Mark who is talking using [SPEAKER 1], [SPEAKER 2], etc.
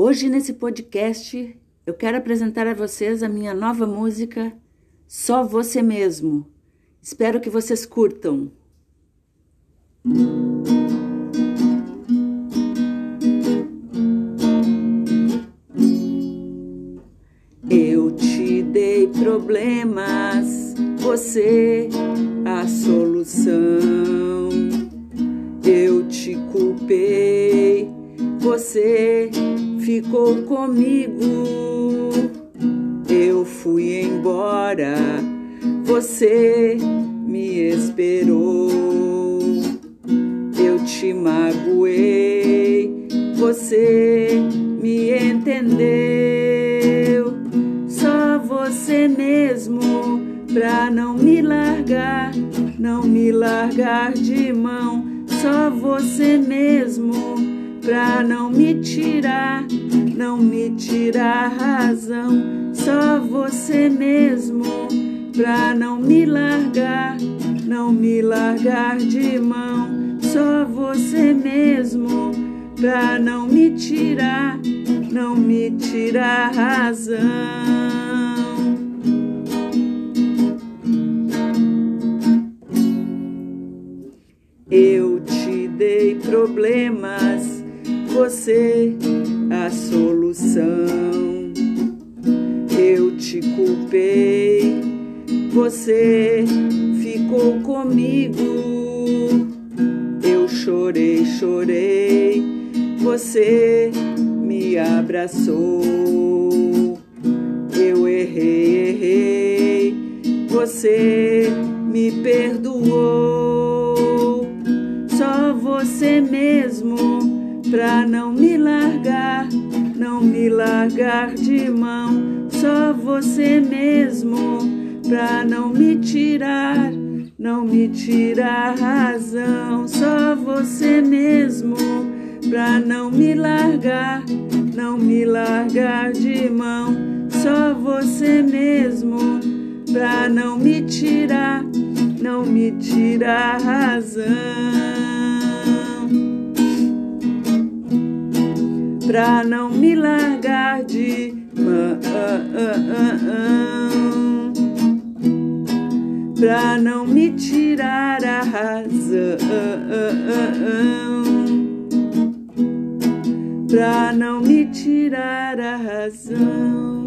[SPEAKER 1] Hoje, nesse podcast, eu quero apresentar a vocês a minha nova música Só Você Mesmo. Espero que vocês curtam. Eu te dei problemas, você a solução. Eu te culpei, você ficou comigo. Eu fui embora, você me esperou. Eu te magoei, você me entendeu. Só você mesmo pra não me largar, não me largar de mão. Só você mesmo pra não me tirar, não me tirar razão. Só você mesmo pra não me largar, não me largar de mão. Só você mesmo pra não me tirar, não me tirar razão. Eu te dei problemas, você a solução. Eu te culpei, você ficou comigo. Eu chorei, chorei, você me abraçou. Eu errei, errei, você me perdoou você mesmo pra não me largar, não me largar de mão. Só você mesmo pra não me tirar, não me tirar razão. Só você mesmo pra não me largar, não me largar de mão. Só você mesmo pra não me tirar, não me tirar razão. Pra não me largar de mão, pra não me tirar a razão, pra não me tirar a razão.